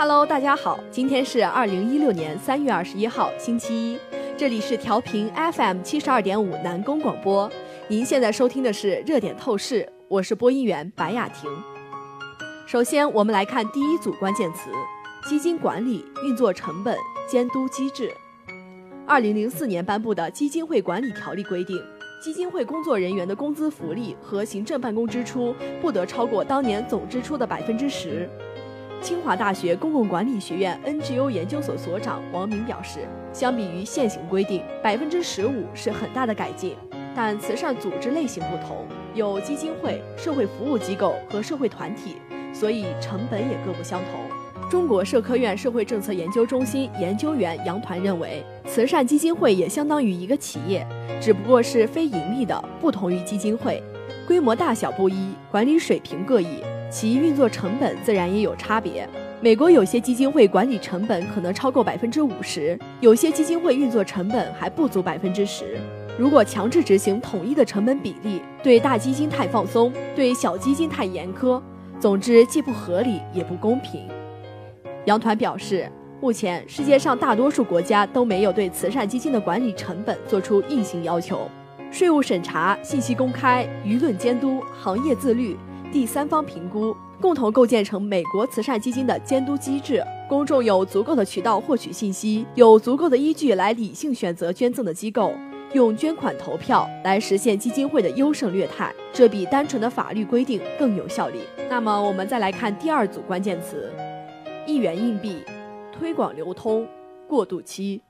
Hello，大家好，今天是二零一六年三月二十一号，星期一，这里是调频 FM 七十二点五南宫广播。您现在收听的是热点透视，我是播音员白雅婷。首先，我们来看第一组关键词：基金管理、运作成本、监督机制。二零零四年颁布的《基金会管理条例》规定，基金会工作人员的工资福利和行政办公支出不得超过当年总支出的百分之十。清华大学公共管理学院 NGO 研究所所长王明表示，相比于现行规定，百分之十五是很大的改进。但慈善组织类型不同，有基金会、社会服务机构和社会团体，所以成本也各不相同。中国社科院社会政策研究中心研究员杨团认为，慈善基金会也相当于一个企业，只不过是非盈利的，不同于基金会，规模大小不一，管理水平各异。其运作成本自然也有差别。美国有些基金会管理成本可能超过百分之五十，有些基金会运作成本还不足百分之十。如果强制执行统一的成本比例，对大基金太放松，对小基金太严苛，总之既不合理也不公平。杨团表示，目前世界上大多数国家都没有对慈善基金的管理成本做出硬性要求，税务审查、信息公开、舆论监督、行业自律。第三方评估，共同构建成美国慈善基金的监督机制。公众有足够的渠道获取信息，有足够的依据来理性选择捐赠的机构，用捐款投票来实现基金会的优胜劣汰，这比单纯的法律规定更有效力。那么，我们再来看第二组关键词：一元硬币、推广流通、过渡期。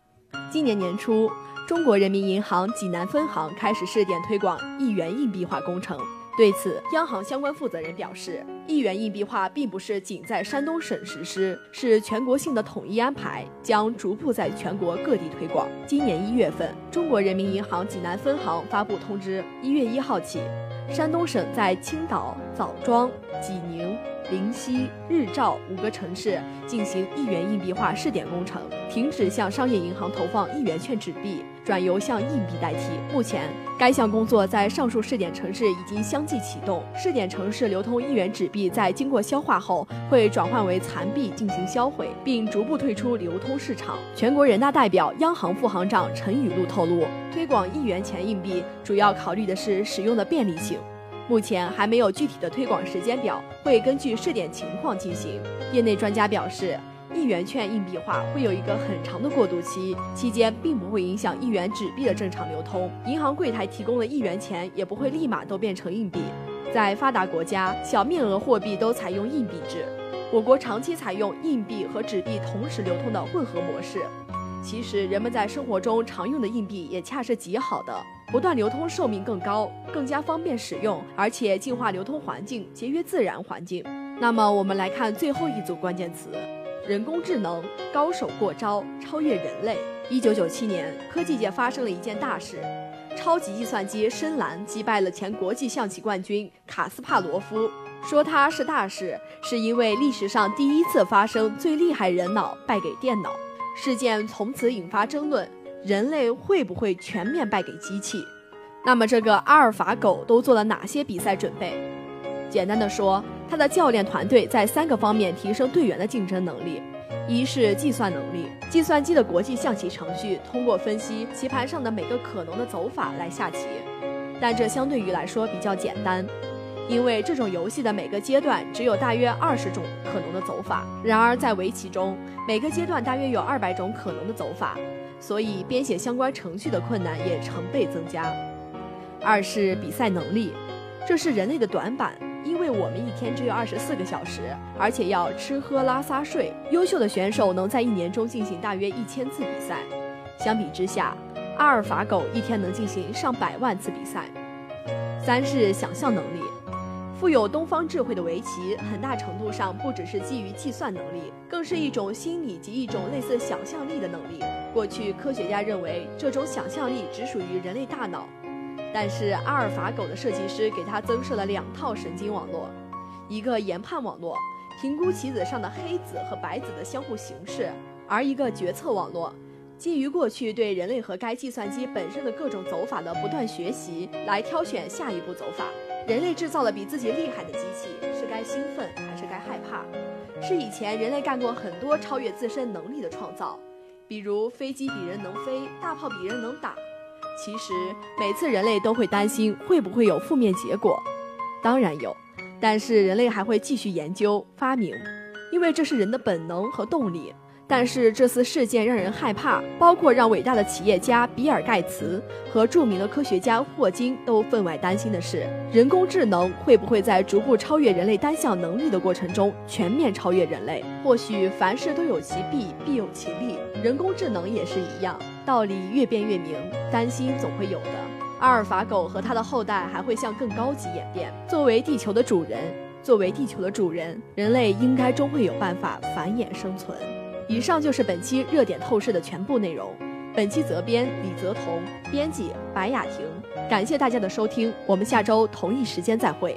今年年初，中国人民银行济南分行开始试点推广一元硬币化工程。对此，央行相关负责人表示，一元硬币化并不是仅在山东省实施，是全国性的统一安排，将逐步在全国各地推广。今年一月份，中国人民银行济南分行发布通知，一月一号起，山东省在青岛、枣庄、济宁。临溪、日照五个城市进行一元硬币化试点工程，停止向商业银行投放一元券纸币，转由向硬币代替。目前，该项工作在上述试点城市已经相继启动。试点城市流通一元纸币在经过消化后，会转换为残币进行销毁，并逐步退出流通市场。全国人大代表、央行副行长陈雨露透露，推广一元钱硬币主要考虑的是使用的便利性。目前还没有具体的推广时间表，会根据试点情况进行。业内专家表示，一元券硬币化会有一个很长的过渡期，期间并不会影响一元纸币的正常流通，银行柜台提供的一元钱也不会立马都变成硬币。在发达国家，小面额货币都采用硬币制，我国长期采用硬币和纸币同时流通的混合模式。其实，人们在生活中常用的硬币也恰是极好的，不断流通寿命更高，更加方便使用，而且净化流通环境，节约自然环境。那么，我们来看最后一组关键词：人工智能高手过招，超越人类。一九九七年，科技界发生了一件大事，超级计算机深蓝击败了前国际象棋冠军卡斯帕罗夫。说它是大事，是因为历史上第一次发生最厉害人脑败给电脑。事件从此引发争论：人类会不会全面败给机器？那么，这个阿尔法狗都做了哪些比赛准备？简单的说，它的教练团队在三个方面提升队员的竞争能力：一是计算能力，计算机的国际象棋程序通过分析棋盘上的每个可能的走法来下棋，但这相对于来说比较简单。因为这种游戏的每个阶段只有大约二十种可能的走法，然而在围棋中，每个阶段大约有二百种可能的走法，所以编写相关程序的困难也成倍增加。二是比赛能力，这是人类的短板，因为我们一天只有二十四个小时，而且要吃喝拉撒睡。优秀的选手能在一年中进行大约一千次比赛，相比之下，阿尔法狗一天能进行上百万次比赛。三是想象能力。富有东方智慧的围棋，很大程度上不只是基于计算能力，更是一种心理及一种类似想象力的能力。过去科学家认为这种想象力只属于人类大脑，但是阿尔法狗的设计师给它增设了两套神经网络，一个研判网络，评估棋子上的黑子和白子的相互形式；而一个决策网络，基于过去对人类和该计算机本身的各种走法的不断学习，来挑选下一步走法。人类制造了比自己厉害的机器，是该兴奋还是该害怕？是以前人类干过很多超越自身能力的创造，比如飞机比人能飞，大炮比人能打。其实每次人类都会担心会不会有负面结果，当然有，但是人类还会继续研究发明，因为这是人的本能和动力。但是这次事件让人害怕，包括让伟大的企业家比尔盖茨和著名的科学家霍金都分外担心的是，人工智能会不会在逐步超越人类单项能力的过程中全面超越人类？或许凡事都有其弊，必有其利，人工智能也是一样，道理越辩越明，担心总会有的。阿尔法狗和它的后代还会向更高级演变。作为地球的主人，作为地球的主人，人类应该终会有办法繁衍生存。以上就是本期热点透视的全部内容。本期责编李泽彤，编辑白雅婷。感谢大家的收听，我们下周同一时间再会。